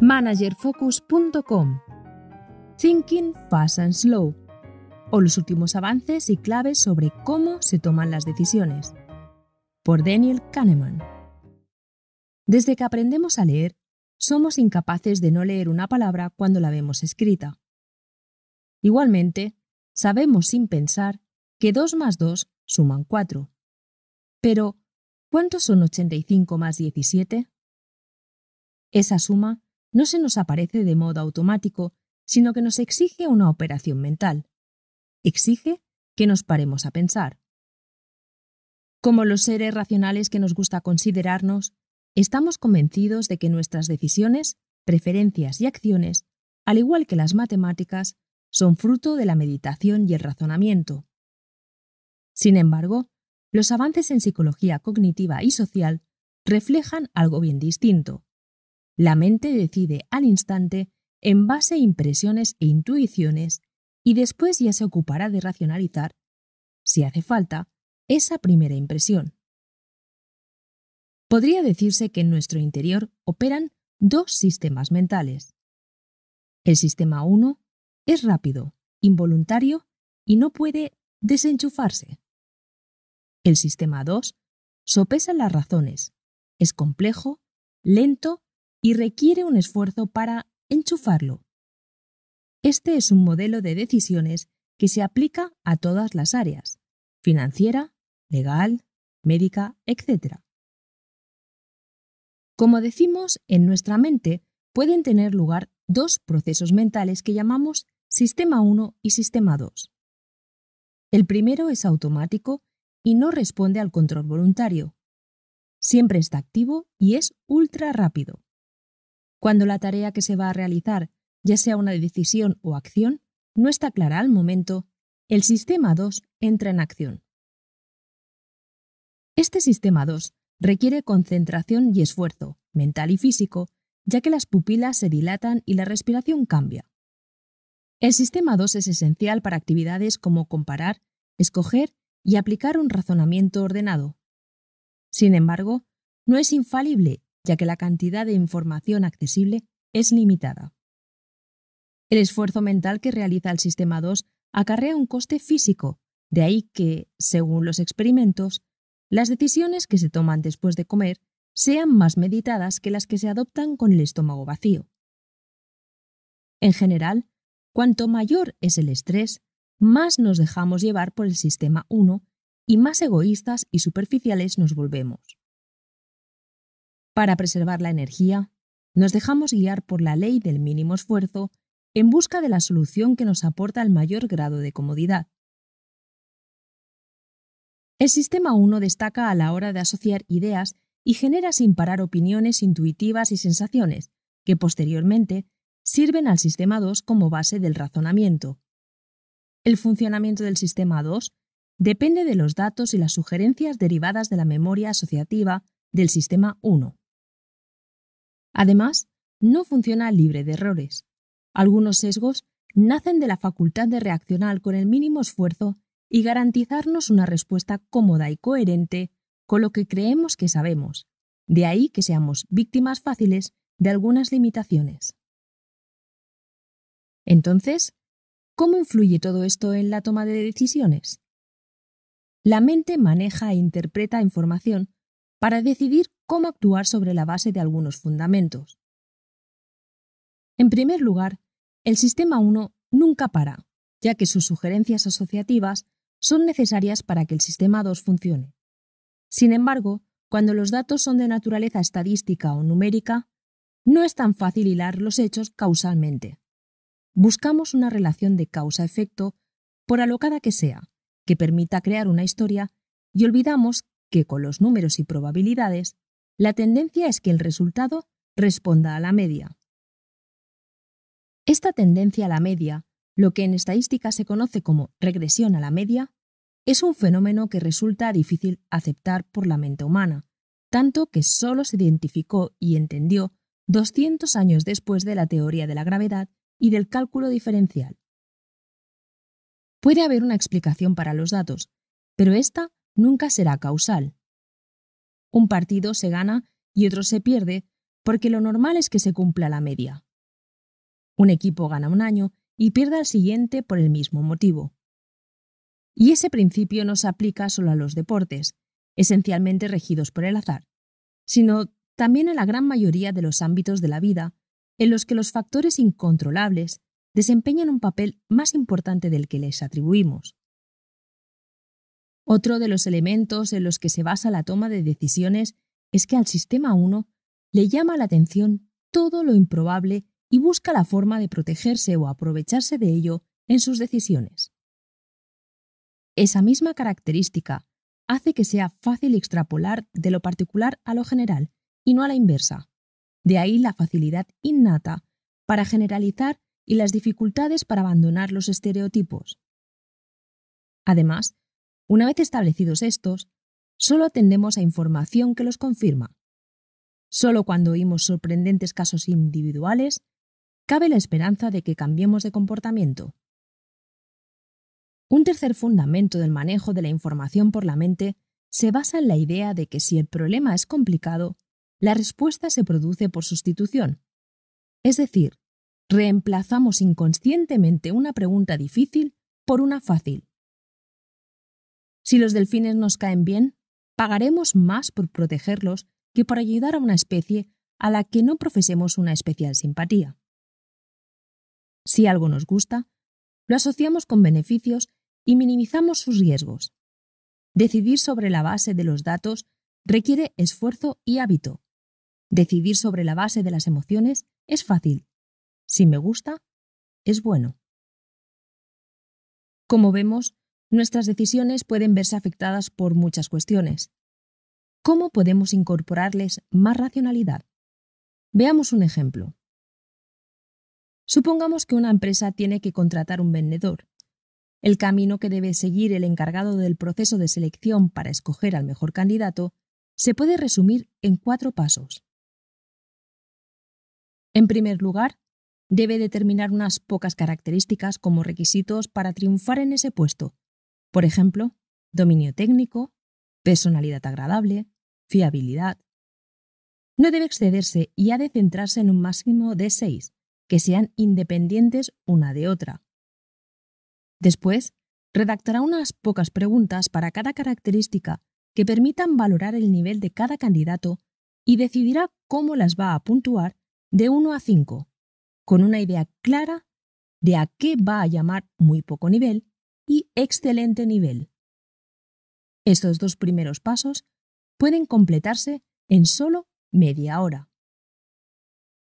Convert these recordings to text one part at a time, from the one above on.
managerfocus.com, Thinking Fast and Slow, o los últimos avances y claves sobre cómo se toman las decisiones, por Daniel Kahneman. Desde que aprendemos a leer, somos incapaces de no leer una palabra cuando la vemos escrita. Igualmente, sabemos sin pensar que 2 más 2 suman 4. Pero, ¿cuántos son 85 más 17? Esa suma no se nos aparece de modo automático, sino que nos exige una operación mental. Exige que nos paremos a pensar. Como los seres racionales que nos gusta considerarnos, estamos convencidos de que nuestras decisiones, preferencias y acciones, al igual que las matemáticas, son fruto de la meditación y el razonamiento. Sin embargo, los avances en psicología cognitiva y social reflejan algo bien distinto. La mente decide al instante en base a impresiones e intuiciones y después ya se ocupará de racionalizar, si hace falta, esa primera impresión. Podría decirse que en nuestro interior operan dos sistemas mentales. El sistema 1 es rápido, involuntario y no puede desenchufarse. El sistema 2 sopesa las razones, es complejo, lento y requiere un esfuerzo para enchufarlo. Este es un modelo de decisiones que se aplica a todas las áreas, financiera, legal, médica, etc. Como decimos, en nuestra mente pueden tener lugar dos procesos mentales que llamamos sistema 1 y sistema 2. El primero es automático y no responde al control voluntario. Siempre está activo y es ultra rápido. Cuando la tarea que se va a realizar, ya sea una decisión o acción, no está clara al momento, el sistema 2 entra en acción. Este sistema 2 requiere concentración y esfuerzo, mental y físico, ya que las pupilas se dilatan y la respiración cambia. El sistema 2 es esencial para actividades como comparar, escoger y aplicar un razonamiento ordenado. Sin embargo, no es infalible ya que la cantidad de información accesible es limitada. El esfuerzo mental que realiza el sistema 2 acarrea un coste físico, de ahí que, según los experimentos, las decisiones que se toman después de comer sean más meditadas que las que se adoptan con el estómago vacío. En general, cuanto mayor es el estrés, más nos dejamos llevar por el sistema 1 y más egoístas y superficiales nos volvemos. Para preservar la energía, nos dejamos guiar por la ley del mínimo esfuerzo en busca de la solución que nos aporta el mayor grado de comodidad. El sistema 1 destaca a la hora de asociar ideas y genera sin parar opiniones intuitivas y sensaciones, que posteriormente sirven al sistema 2 como base del razonamiento. El funcionamiento del sistema 2 depende de los datos y las sugerencias derivadas de la memoria asociativa del sistema 1. Además, no funciona libre de errores. Algunos sesgos nacen de la facultad de reaccionar con el mínimo esfuerzo y garantizarnos una respuesta cómoda y coherente con lo que creemos que sabemos. De ahí que seamos víctimas fáciles de algunas limitaciones. Entonces, ¿cómo influye todo esto en la toma de decisiones? La mente maneja e interpreta información para decidir cómo actuar sobre la base de algunos fundamentos. En primer lugar, el sistema 1 nunca para, ya que sus sugerencias asociativas son necesarias para que el sistema 2 funcione. Sin embargo, cuando los datos son de naturaleza estadística o numérica, no es tan fácil hilar los hechos causalmente. Buscamos una relación de causa-efecto, por alocada que sea, que permita crear una historia, y olvidamos que con los números y probabilidades, la tendencia es que el resultado responda a la media. Esta tendencia a la media, lo que en estadística se conoce como regresión a la media, es un fenómeno que resulta difícil aceptar por la mente humana, tanto que solo se identificó y entendió 200 años después de la teoría de la gravedad y del cálculo diferencial. Puede haber una explicación para los datos, pero esta nunca será causal. Un partido se gana y otro se pierde porque lo normal es que se cumpla la media. Un equipo gana un año y pierde al siguiente por el mismo motivo. Y ese principio no se aplica solo a los deportes, esencialmente regidos por el azar, sino también a la gran mayoría de los ámbitos de la vida en los que los factores incontrolables desempeñan un papel más importante del que les atribuimos. Otro de los elementos en los que se basa la toma de decisiones es que al sistema 1 le llama la atención todo lo improbable y busca la forma de protegerse o aprovecharse de ello en sus decisiones. Esa misma característica hace que sea fácil extrapolar de lo particular a lo general y no a la inversa. De ahí la facilidad innata para generalizar y las dificultades para abandonar los estereotipos. Además, una vez establecidos estos, solo atendemos a información que los confirma. Solo cuando oímos sorprendentes casos individuales, cabe la esperanza de que cambiemos de comportamiento. Un tercer fundamento del manejo de la información por la mente se basa en la idea de que si el problema es complicado, la respuesta se produce por sustitución. Es decir, reemplazamos inconscientemente una pregunta difícil por una fácil. Si los delfines nos caen bien, pagaremos más por protegerlos que por ayudar a una especie a la que no profesemos una especial simpatía. Si algo nos gusta, lo asociamos con beneficios y minimizamos sus riesgos. Decidir sobre la base de los datos requiere esfuerzo y hábito. Decidir sobre la base de las emociones es fácil. Si me gusta, es bueno. Como vemos, nuestras decisiones pueden verse afectadas por muchas cuestiones. ¿Cómo podemos incorporarles más racionalidad? Veamos un ejemplo. Supongamos que una empresa tiene que contratar un vendedor. El camino que debe seguir el encargado del proceso de selección para escoger al mejor candidato se puede resumir en cuatro pasos. En primer lugar, debe determinar unas pocas características como requisitos para triunfar en ese puesto. Por ejemplo, dominio técnico, personalidad agradable, fiabilidad. No debe excederse y ha de centrarse en un máximo de seis, que sean independientes una de otra. Después, redactará unas pocas preguntas para cada característica que permitan valorar el nivel de cada candidato y decidirá cómo las va a puntuar de 1 a 5, con una idea clara de a qué va a llamar muy poco nivel y excelente nivel. Estos dos primeros pasos pueden completarse en solo media hora.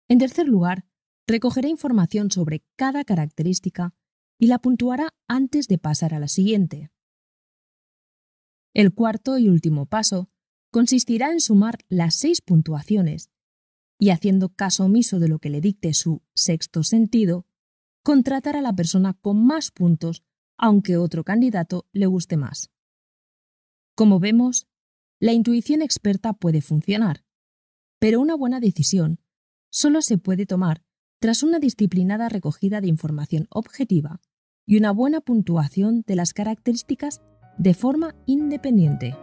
En tercer lugar, recogerá información sobre cada característica y la puntuará antes de pasar a la siguiente. El cuarto y último paso consistirá en sumar las seis puntuaciones y, haciendo caso omiso de lo que le dicte su sexto sentido, contratar a la persona con más puntos aunque otro candidato le guste más. Como vemos, la intuición experta puede funcionar, pero una buena decisión solo se puede tomar tras una disciplinada recogida de información objetiva y una buena puntuación de las características de forma independiente.